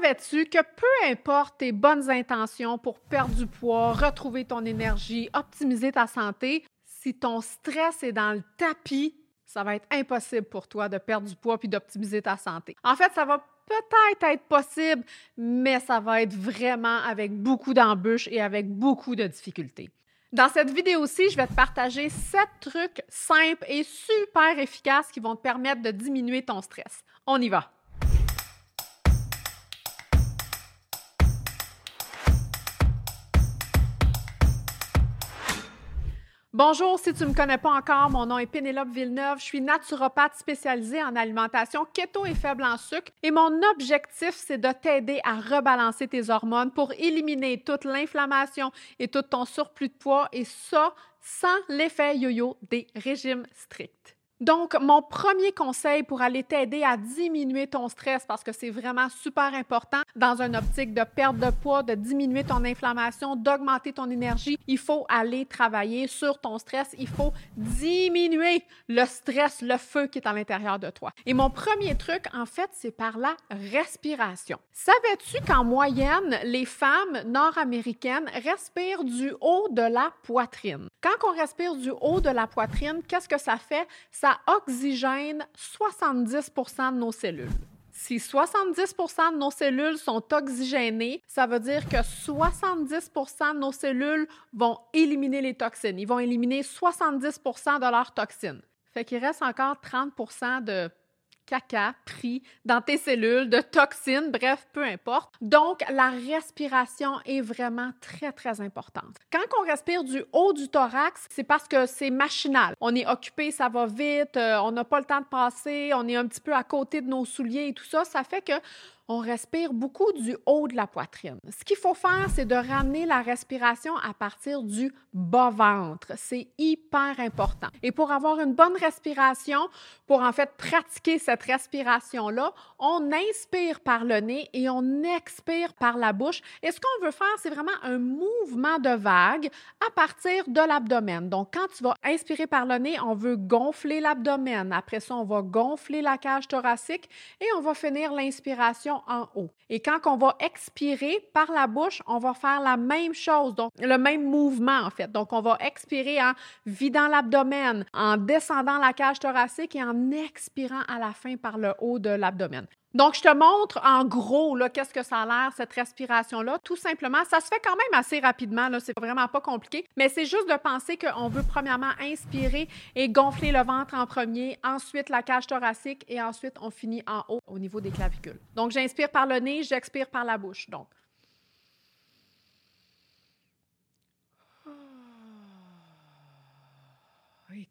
Savais-tu que peu importe tes bonnes intentions pour perdre du poids, retrouver ton énergie, optimiser ta santé, si ton stress est dans le tapis, ça va être impossible pour toi de perdre du poids puis d'optimiser ta santé. En fait, ça va peut-être être possible, mais ça va être vraiment avec beaucoup d'embûches et avec beaucoup de difficultés. Dans cette vidéo-ci, je vais te partager sept trucs simples et super efficaces qui vont te permettre de diminuer ton stress. On y va! Bonjour, si tu ne me connais pas encore, mon nom est Pénélope Villeneuve. Je suis naturopathe spécialisée en alimentation keto et faible en sucre. Et mon objectif, c'est de t'aider à rebalancer tes hormones pour éliminer toute l'inflammation et tout ton surplus de poids, et ça sans l'effet yo-yo des régimes stricts. Donc, mon premier conseil pour aller t'aider à diminuer ton stress, parce que c'est vraiment super important dans une optique de perte de poids, de diminuer ton inflammation, d'augmenter ton énergie, il faut aller travailler sur ton stress. Il faut diminuer le stress, le feu qui est à l'intérieur de toi. Et mon premier truc, en fait, c'est par la respiration. Savais-tu qu'en moyenne, les femmes nord-américaines respirent du haut de la poitrine? Quand on respire du haut de la poitrine, qu'est-ce que ça fait? Oxygène 70% de nos cellules. Si 70% de nos cellules sont oxygénées, ça veut dire que 70% de nos cellules vont éliminer les toxines. Ils vont éliminer 70% de leurs toxines. Fait qu'il reste encore 30% de caca pris dans tes cellules, de toxines, bref, peu importe. Donc, la respiration est vraiment très, très importante. Quand on respire du haut du thorax, c'est parce que c'est machinal. On est occupé, ça va vite, euh, on n'a pas le temps de passer, on est un petit peu à côté de nos souliers et tout ça. Ça fait que on respire beaucoup du haut de la poitrine. Ce qu'il faut faire, c'est de ramener la respiration à partir du bas-ventre. C'est hyper important. Et pour avoir une bonne respiration, pour en fait pratiquer cette respiration-là, on inspire par le nez et on expire par la bouche. Et ce qu'on veut faire, c'est vraiment un mouvement de vague à partir de l'abdomen. Donc, quand tu vas inspirer par le nez, on veut gonfler l'abdomen. Après ça, on va gonfler la cage thoracique et on va finir l'inspiration en haut. Et quand on va expirer par la bouche, on va faire la même chose, donc le même mouvement en fait. Donc on va expirer en vidant l'abdomen, en descendant la cage thoracique et en expirant à la fin par le haut de l'abdomen. Donc, je te montre en gros qu'est-ce que ça a l'air, cette respiration-là. Tout simplement, ça se fait quand même assez rapidement, c'est vraiment pas compliqué, mais c'est juste de penser qu'on veut premièrement inspirer et gonfler le ventre en premier, ensuite la cage thoracique et ensuite on finit en haut au niveau des clavicules. Donc, j'inspire par le nez, j'expire par la bouche. Donc,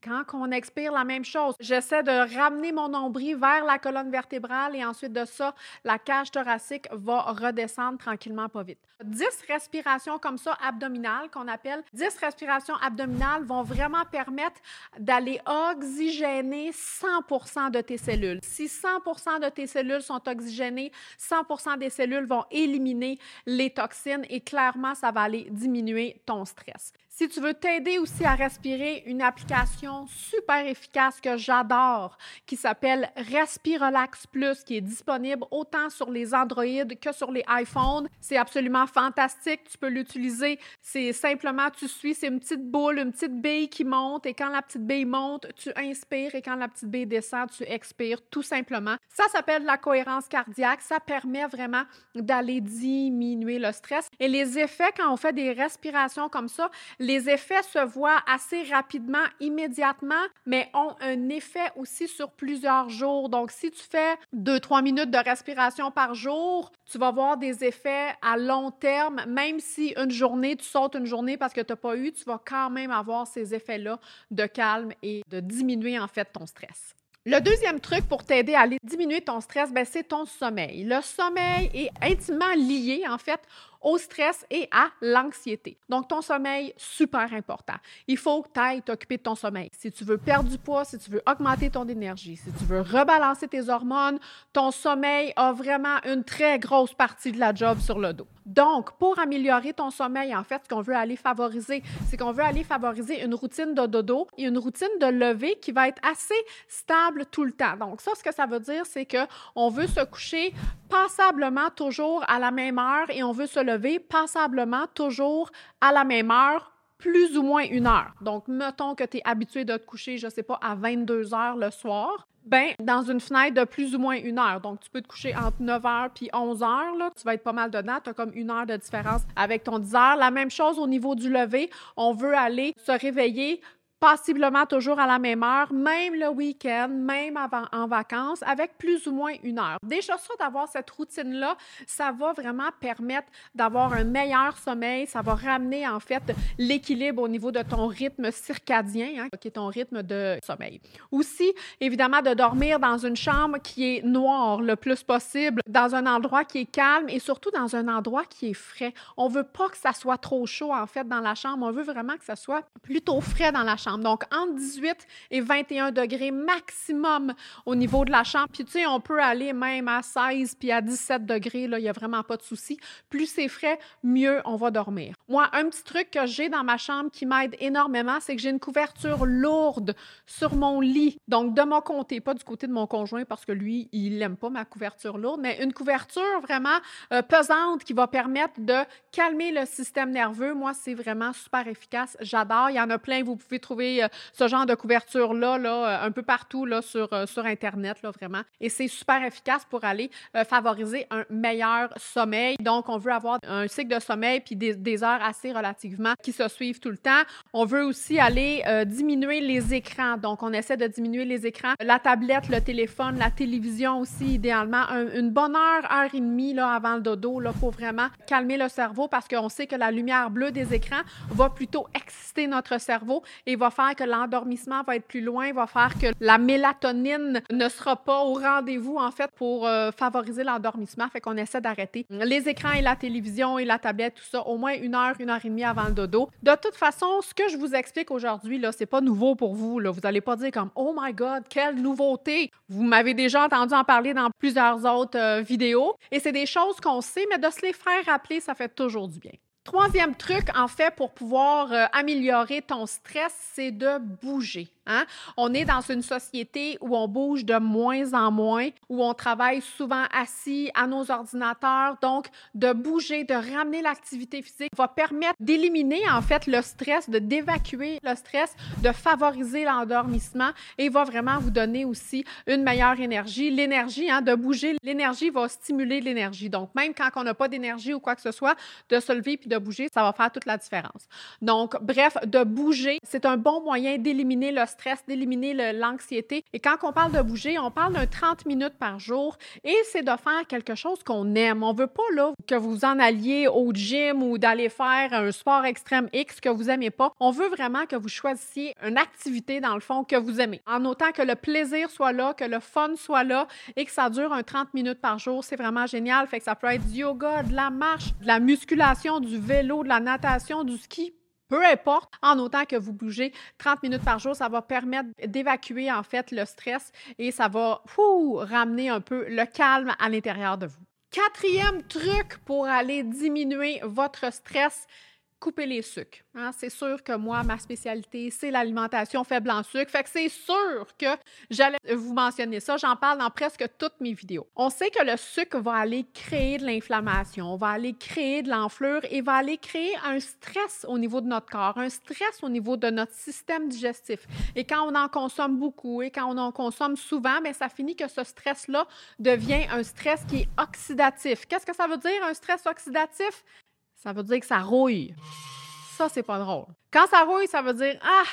Quand on expire, la même chose. J'essaie de ramener mon nombril vers la colonne vertébrale et ensuite de ça, la cage thoracique va redescendre tranquillement, pas vite. 10 respirations comme ça abdominales qu'on appelle 10 respirations abdominales vont vraiment permettre d'aller oxygéner 100% de tes cellules. Si 100% de tes cellules sont oxygénées, 100% des cellules vont éliminer les toxines et clairement, ça va aller diminuer ton stress. Si tu veux t'aider aussi à respirer, une application super efficace que j'adore qui s'appelle Respirelax Plus qui est disponible autant sur les Android que sur les iPhones. C'est absolument fantastique. Tu peux l'utiliser. C'est simplement, tu suis, c'est une petite boule, une petite bille qui monte et quand la petite bille monte, tu inspires et quand la petite bille descend, tu expires tout simplement. Ça s'appelle la cohérence cardiaque. Ça permet vraiment d'aller diminuer le stress. Et les effets quand on fait des respirations comme ça, les effets se voient assez rapidement, immédiatement, mais ont un effet aussi sur plusieurs jours. Donc, si tu fais 2-3 minutes de respiration par jour, tu vas voir des effets à long terme. Même si une journée, tu sautes une journée parce que tu n'as pas eu, tu vas quand même avoir ces effets-là de calme et de diminuer en fait ton stress. Le deuxième truc pour t'aider à aller diminuer ton stress, ben, c'est ton sommeil. Le sommeil est intimement lié, en fait, au stress et à l'anxiété. Donc, ton sommeil, super important. Il faut que tu ailles t'occuper de ton sommeil. Si tu veux perdre du poids, si tu veux augmenter ton énergie, si tu veux rebalancer tes hormones, ton sommeil a vraiment une très grosse partie de la job sur le dos. Donc, pour améliorer ton sommeil, en fait, ce qu'on veut aller favoriser, c'est qu'on veut aller favoriser une routine de dodo et une routine de lever qui va être assez stable tout le temps. Donc, ça, ce que ça veut dire, c'est qu'on veut se coucher passablement toujours à la même heure et on veut se lever passablement toujours à la même heure plus ou moins une heure. Donc, mettons que tu es habitué de te coucher, je ne sais pas, à 22 heures le soir. Ben, dans une fenêtre de plus ou moins une heure. Donc, tu peux te coucher entre 9 h puis 11 h. Là. Tu vas être pas mal dedans. Tu as comme une heure de différence avec ton 10 heures. La même chose au niveau du lever. On veut aller se réveiller passiblement toujours à la même heure, même le week-end, même en vacances, avec plus ou moins une heure. Déjà ça, d'avoir cette routine-là, ça va vraiment permettre d'avoir un meilleur sommeil, ça va ramener en fait l'équilibre au niveau de ton rythme circadien, hein, qui est ton rythme de sommeil. Aussi, évidemment, de dormir dans une chambre qui est noire le plus possible, dans un endroit qui est calme et surtout dans un endroit qui est frais. On veut pas que ça soit trop chaud en fait dans la chambre, on veut vraiment que ça soit plutôt frais dans la chambre. Donc, entre 18 et 21 degrés maximum au niveau de la chambre. Puis, tu sais, on peut aller même à 16 puis à 17 degrés. Là, il n'y a vraiment pas de souci. Plus c'est frais, mieux on va dormir. Moi, un petit truc que j'ai dans ma chambre qui m'aide énormément, c'est que j'ai une couverture lourde sur mon lit. Donc, de mon côté, pas du côté de mon conjoint parce que lui, il n'aime pas ma couverture lourde, mais une couverture vraiment euh, pesante qui va permettre de calmer le système nerveux. Moi, c'est vraiment super efficace. J'adore. Il y en a plein. Vous pouvez trouver euh, ce genre de couverture-là là, euh, un peu partout là, sur, euh, sur Internet, là, vraiment. Et c'est super efficace pour aller favoriser un meilleur sommeil. Donc, on veut avoir un cycle de sommeil puis des, des, heures assez relativement qui se suivent tout le temps. On veut aussi aller diminuer les écrans. Donc, on essaie de diminuer les écrans. La tablette, le téléphone, la télévision aussi, idéalement. une bonne heure, heure et demie là, avant le dodo là, pour vraiment calmer le cerveau parce qu'on sait que la lumière bleue des écrans va plutôt exciter notre cerveau et va faire que l'endormissement va être plus loin, va faire que la mélatonine ne sera pas au rendez-vous, en fait, pour euh, favoriser l'endormissement. Fait qu'on essaie d'arrêter les écrans et la télévision et la tablette, tout ça, au moins une heure, une heure et demie avant le dodo. De toute façon, ce que je vous explique aujourd'hui, là, c'est pas nouveau pour vous. Là. Vous allez pas dire comme Oh my God, quelle nouveauté! Vous m'avez déjà entendu en parler dans plusieurs autres euh, vidéos. Et c'est des choses qu'on sait, mais de se les faire rappeler, ça fait toujours du bien. Troisième truc, en fait, pour pouvoir euh, améliorer ton stress, c'est de bouger. Hein? On est dans une société où on bouge de moins en moins, où on travaille souvent assis à nos ordinateurs. Donc, de bouger, de ramener l'activité physique va permettre d'éliminer en fait le stress, de d'évacuer le stress, de favoriser l'endormissement et va vraiment vous donner aussi une meilleure énergie. L'énergie, hein, de bouger, l'énergie va stimuler l'énergie. Donc, même quand on n'a pas d'énergie ou quoi que ce soit, de se lever puis de bouger, ça va faire toute la différence. Donc, bref, de bouger, c'est un bon moyen d'éliminer le stress d'éliminer l'anxiété. Et quand on parle de bouger, on parle d'un 30 minutes par jour et c'est de faire quelque chose qu'on aime. On veut pas là que vous en alliez au gym ou d'aller faire un sport extrême X que vous aimez pas. On veut vraiment que vous choisissiez une activité dans le fond que vous aimez. En autant que le plaisir soit là, que le fun soit là et que ça dure un 30 minutes par jour, c'est vraiment génial. Fait que ça peut être du yoga, de la marche, de la musculation, du vélo, de la natation, du ski, peu importe, en autant que vous bougez 30 minutes par jour, ça va permettre d'évacuer en fait le stress et ça va ramener un peu le calme à l'intérieur de vous. Quatrième truc pour aller diminuer votre stress, couper les sucres. Hein. C'est sûr que moi, ma spécialité, c'est l'alimentation faible en sucre. C'est sûr que j'allais vous mentionner ça. J'en parle dans presque toutes mes vidéos. On sait que le sucre va aller créer de l'inflammation, va aller créer de l'enflure et va aller créer un stress au niveau de notre corps, un stress au niveau de notre système digestif. Et quand on en consomme beaucoup et quand on en consomme souvent, mais ça finit que ce stress-là devient un stress qui est oxydatif. Qu'est-ce que ça veut dire, un stress oxydatif? Ça veut dire que ça rouille. Ça, c'est pas drôle. Quand ça rouille, ça veut dire Ah,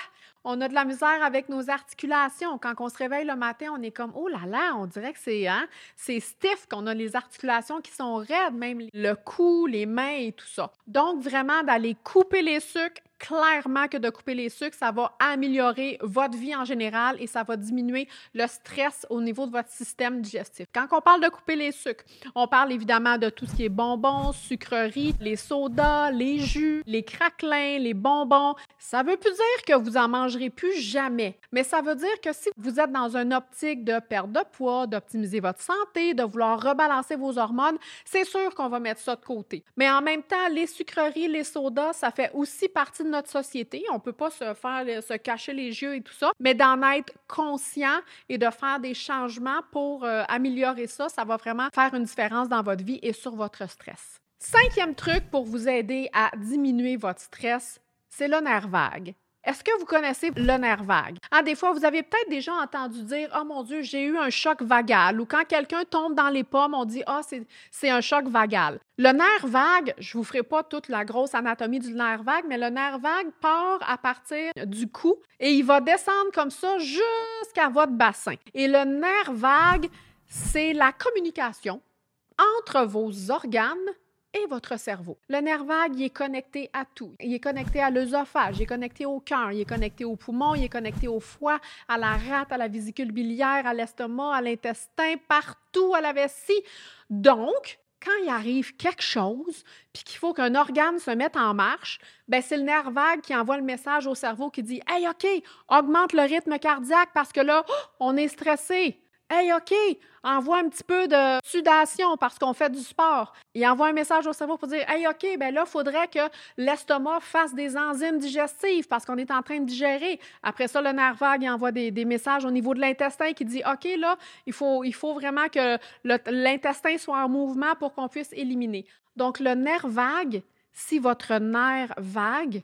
on a de la misère avec nos articulations. Quand on se réveille le matin, on est comme Oh là là, on dirait que c'est hein, c'est stiff, qu'on a les articulations qui sont raides, même le cou, les mains et tout ça. Donc, vraiment, d'aller couper les sucres, clairement que de couper les sucres, ça va améliorer votre vie en général et ça va diminuer le stress au niveau de votre système digestif. Quand on parle de couper les sucres, on parle évidemment de tout ce qui est bonbons, sucreries, les sodas, les jus, les craquelins, les bonbons. Ça veut plus dire que vous en mangerez plus jamais, mais ça veut dire que si vous êtes dans une optique de perte de poids, d'optimiser votre santé, de vouloir rebalancer vos hormones, c'est sûr qu'on va mettre ça de côté. Mais en même temps, les sucreries, les sodas, ça fait aussi partie de société. On ne peut pas se faire se cacher les yeux et tout ça, mais d'en être conscient et de faire des changements pour euh, améliorer ça, ça va vraiment faire une différence dans votre vie et sur votre stress. Cinquième truc pour vous aider à diminuer votre stress, c'est le nerf vague. Est-ce que vous connaissez le nerf vague? Ah, des fois, vous avez peut-être déjà entendu dire Oh mon Dieu, j'ai eu un choc vagal. Ou quand quelqu'un tombe dans les pommes, on dit Ah, c'est un choc vagal. Le nerf vague, je ne vous ferai pas toute la grosse anatomie du nerf vague, mais le nerf vague part à partir du cou et il va descendre comme ça jusqu'à votre bassin. Et le nerf vague, c'est la communication entre vos organes et votre cerveau. Le nerf vague, il est connecté à tout. Il est connecté à l'œsophage, il est connecté au cœur, il est connecté au poumon, il est connecté au foie, à la rate, à la vésicule biliaire, à l'estomac, à l'intestin, partout, à la vessie. Donc, quand il arrive quelque chose, puis qu'il faut qu'un organe se mette en marche, ben c'est le nerf vague qui envoie le message au cerveau qui dit Hey, OK, augmente le rythme cardiaque parce que là, on est stressé. Hey, OK, envoie un petit peu de sudation parce qu'on fait du sport. Il envoie un message au cerveau pour dire Hey, OK, ben là, il faudrait que l'estomac fasse des enzymes digestives parce qu'on est en train de digérer. Après ça, le nerf vague, envoie des, messages au niveau de l'intestin qui dit OK, là, il faut, il faut vraiment que l'intestin soit en mouvement pour qu'on puisse éliminer. Donc, le nerf vague, si votre nerf vague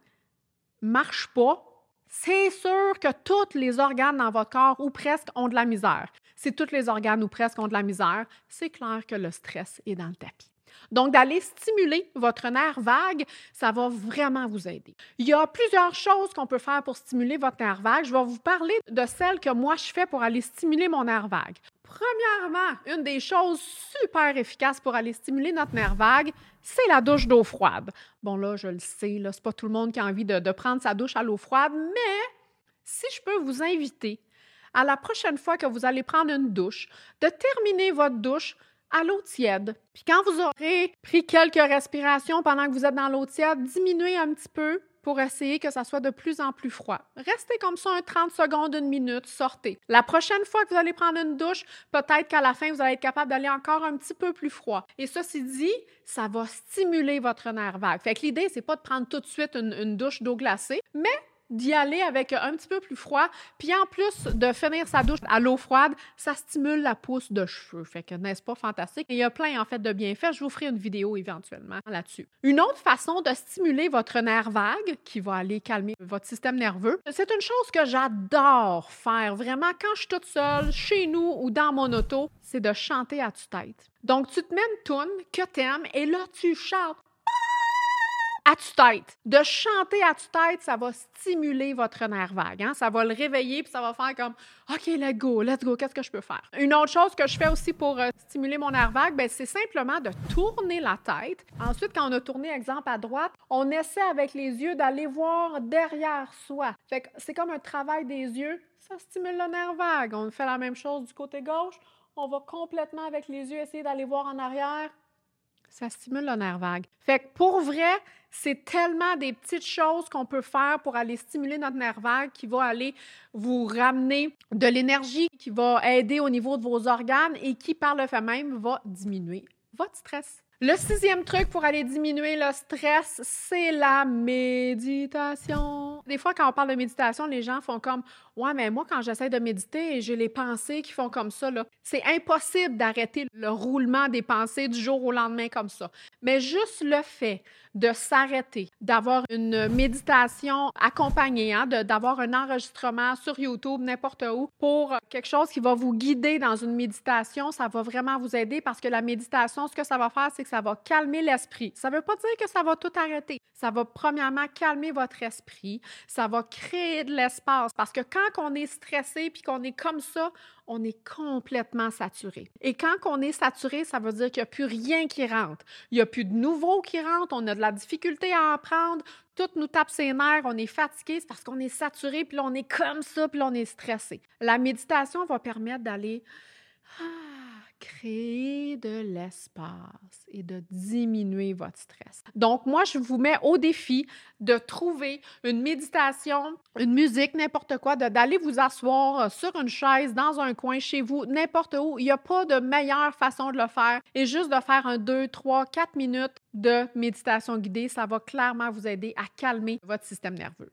marche pas, c'est sûr que tous les organes dans votre corps, ou presque, ont de la misère. Si tous les organes, ou presque, ont de la misère, c'est clair que le stress est dans le tapis. Donc, d'aller stimuler votre nerf vague, ça va vraiment vous aider. Il y a plusieurs choses qu'on peut faire pour stimuler votre nerf vague. Je vais vous parler de celles que moi je fais pour aller stimuler mon nerf vague. Premièrement, une des choses super efficaces pour aller stimuler notre nerf vague, c'est la douche d'eau froide. Bon, là, je le sais, c'est pas tout le monde qui a envie de prendre sa douche à l'eau froide, mais si je peux vous inviter à la prochaine fois que vous allez prendre une douche, de terminer votre douche à l'eau tiède. Puis quand vous aurez pris quelques respirations pendant que vous êtes dans l'eau tiède, diminuez un petit peu pour essayer que ça soit de plus en plus froid. Restez comme ça un 30 secondes, une minute, sortez. La prochaine fois que vous allez prendre une douche, peut-être qu'à la fin, vous allez être capable d'aller encore un petit peu plus froid. Et ceci dit, ça va stimuler votre nerf vague. Fait que l'idée, c'est pas de prendre tout de suite une, une douche d'eau glacée, mais d'y aller avec un petit peu plus froid. Puis en plus de finir sa douche à l'eau froide, ça stimule la pousse de cheveux. Fait que n'est-ce pas fantastique? il y a plein en fait de bienfaits. Je vous ferai une vidéo éventuellement là-dessus. Une autre façon de stimuler votre nerf vague qui va aller calmer votre système nerveux, c'est une chose que j'adore faire vraiment quand je suis toute seule, chez nous ou dans mon auto, c'est de chanter à tue-tête. Donc tu te mets une tune que t'aimes et là tu chantes à tue-tête. De chanter à tue-tête, ça va stimuler votre nerf vague. Hein? Ça va le réveiller, puis ça va faire comme OK, let's go, let's go, qu'est-ce que je peux faire? Une autre chose que je fais aussi pour euh, stimuler mon nerf vague, ben, c'est simplement de tourner la tête. Ensuite, quand on a tourné, exemple, à droite, on essaie avec les yeux d'aller voir derrière soi. C'est comme un travail des yeux. Ça stimule le nerf vague. On fait la même chose du côté gauche. On va complètement avec les yeux essayer d'aller voir en arrière ça stimule le nerf vague. Fait que pour vrai, c'est tellement des petites choses qu'on peut faire pour aller stimuler notre nerf vague qui va aller vous ramener de l'énergie, qui va aider au niveau de vos organes et qui, par le fait même, va diminuer votre stress. Le sixième truc pour aller diminuer le stress, c'est la méditation. Des fois, quand on parle de méditation, les gens font comme Ouais, mais moi, quand j'essaie de méditer, j'ai les pensées qui font comme ça. C'est impossible d'arrêter le roulement des pensées du jour au lendemain comme ça. Mais juste le fait de s'arrêter, d'avoir une méditation accompagnée, hein, d'avoir un enregistrement sur YouTube, n'importe où, pour quelque chose qui va vous guider dans une méditation, ça va vraiment vous aider parce que la méditation, ce que ça va faire, c'est que ça va calmer l'esprit. Ça ne veut pas dire que ça va tout arrêter. Ça va premièrement calmer votre esprit. Ça va créer de l'espace parce que quand on est stressé puis qu'on est comme ça, on est complètement saturé. Et quand on est saturé, ça veut dire qu'il n'y a plus rien qui rentre. Il n'y a plus de nouveau qui rentre. On a de la difficulté à apprendre. tout nous tape ses nerfs, on est fatigué, c'est parce qu'on est saturé, puis on est comme ça, puis on est stressé. La méditation va permettre d'aller ah, créer de l'espace et de diminuer votre stress. Donc, moi, je vous mets au défi de trouver une méditation, une musique, n'importe quoi, d'aller vous asseoir euh, sur une chaise, dans un coin chez vous, n'importe où. Il n'y a pas de meilleure façon de le faire. Et juste de faire un 2, 3, 4 minutes de méditation guidée, ça va clairement vous aider à calmer votre système nerveux.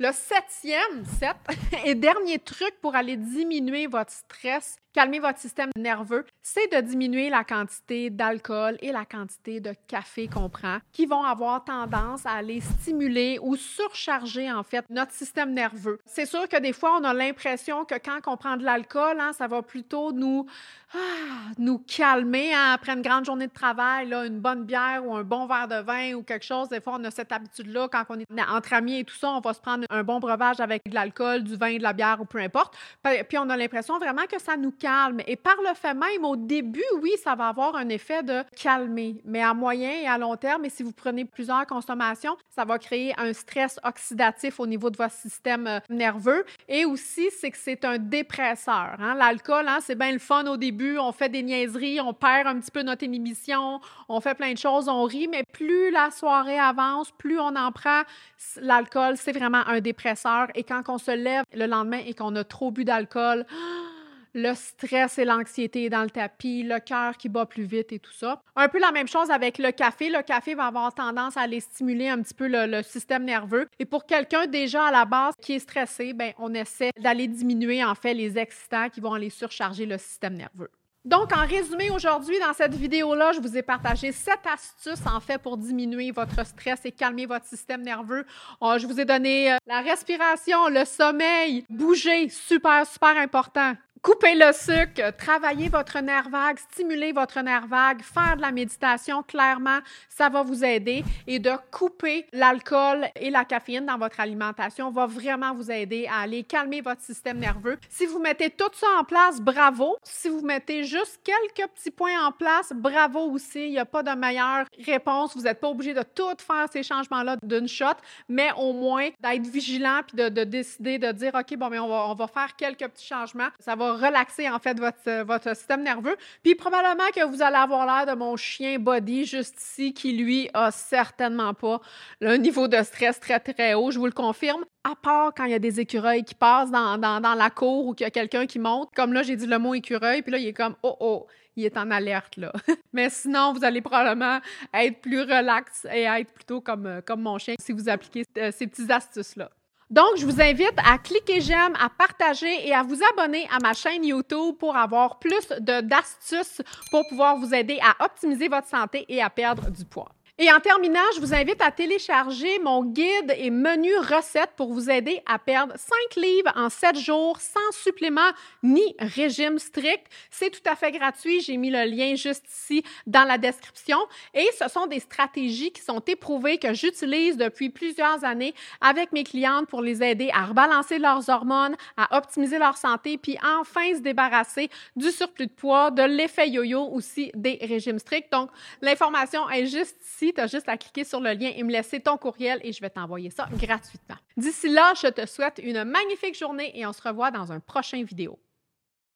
Le septième, sept, et dernier truc pour aller diminuer votre stress, calmer votre système nerveux, c'est de diminuer la quantité d'alcool et la quantité de café qu'on prend, qui vont avoir tendance à aller stimuler ou surcharger en fait notre système nerveux. C'est sûr que des fois, on a l'impression que quand on prend de l'alcool, hein, ça va plutôt nous, ah, nous calmer hein, après une grande journée de travail, une bonne bière ou un bon verre de vin ou quelque chose. Des fois, on a cette habitude-là quand on est entre amis et tout ça, on va se prendre un bon breuvage avec de l'alcool, du vin, de la bière ou peu importe. Puis on a l'impression vraiment que ça nous calme. Et par le fait même, au début, oui, ça va avoir un effet de calmer. Mais à moyen et à long terme, et si vous prenez plusieurs consommations, ça va créer un stress oxydatif au niveau de votre système euh, nerveux. Et aussi, c'est que c'est un dépresseur. Hein. L'alcool, hein, c'est bien le fun au début. On fait des niaiseries, on perd un petit peu notre inhibition, on fait plein de choses, on rit. Mais plus la soirée avance, plus on en prend, l'alcool, c'est vraiment un dépresseur. Et quand on se lève le lendemain et qu'on a trop bu d'alcool, le stress et l'anxiété dans le tapis, le cœur qui bat plus vite et tout ça. Un peu la même chose avec le café. Le café va avoir tendance à aller stimuler un petit peu le, système nerveux. Et pour quelqu'un déjà à la base qui est stressé, ben, on essaie d'aller diminuer en fait les excitants qui vont aller surcharger le système nerveux. Donc, en résumé, aujourd'hui, dans cette vidéo-là, je vous ai partagé sept astuces, en fait, pour diminuer votre stress et calmer votre système nerveux. Oh, je vous ai donné euh, la respiration, le sommeil, bouger, super, super important. Couper le sucre, travailler votre nerf vague, stimuler votre nerf vague, faire de la méditation, clairement, ça va vous aider. Et de couper l'alcool et la caféine dans votre alimentation va vraiment vous aider à aller calmer votre système nerveux. Si vous mettez tout ça en place, bravo. Si vous mettez juste quelques petits points en place, bravo aussi. Il n'y a pas de meilleure réponse. Vous n'êtes pas obligé de tout faire ces changements-là d'une shot, mais au moins d'être vigilant puis de, décider de dire, OK, bon, mais on va, on va faire quelques petits changements. Ça va relaxer en fait votre, votre système nerveux. Puis probablement que vous allez avoir l'air de mon chien Body juste ici qui lui a certainement pas le niveau de stress très très haut, je vous le confirme. À part quand il y a des écureuils qui passent dans, la cour ou qu'il y a quelqu'un qui monte. Comme là, j'ai dit le mot écureuil, puis là, il est comme oh oh, il est en alerte là. Mais sinon, vous allez probablement être plus relax et être plutôt comme, comme mon chien si vous appliquez euh, ces petites astuces-là. Donc, je vous invite à cliquer j'aime, à partager et à vous abonner à ma chaîne YouTube pour avoir plus d'astuces pour pouvoir vous aider à optimiser votre santé et à perdre du poids. Et en terminant, je vous invite à télécharger mon guide et menu recettes pour vous aider à perdre 5 livres en 7 jours sans supplément ni régime strict. C'est tout à fait gratuit. J'ai mis le lien juste ici dans la description. Et ce sont des stratégies qui sont éprouvées que j'utilise depuis plusieurs années avec mes clientes pour les aider à rebalancer leurs hormones, à optimiser leur santé, puis enfin se débarrasser du surplus de poids, de l'effet yo-yo aussi des régimes stricts. Donc, l'information est juste ici tu as juste à cliquer sur le lien et me laisser ton courriel et je vais t'envoyer ça gratuitement. D'ici là, je te souhaite une magnifique journée et on se revoit dans un prochain vidéo.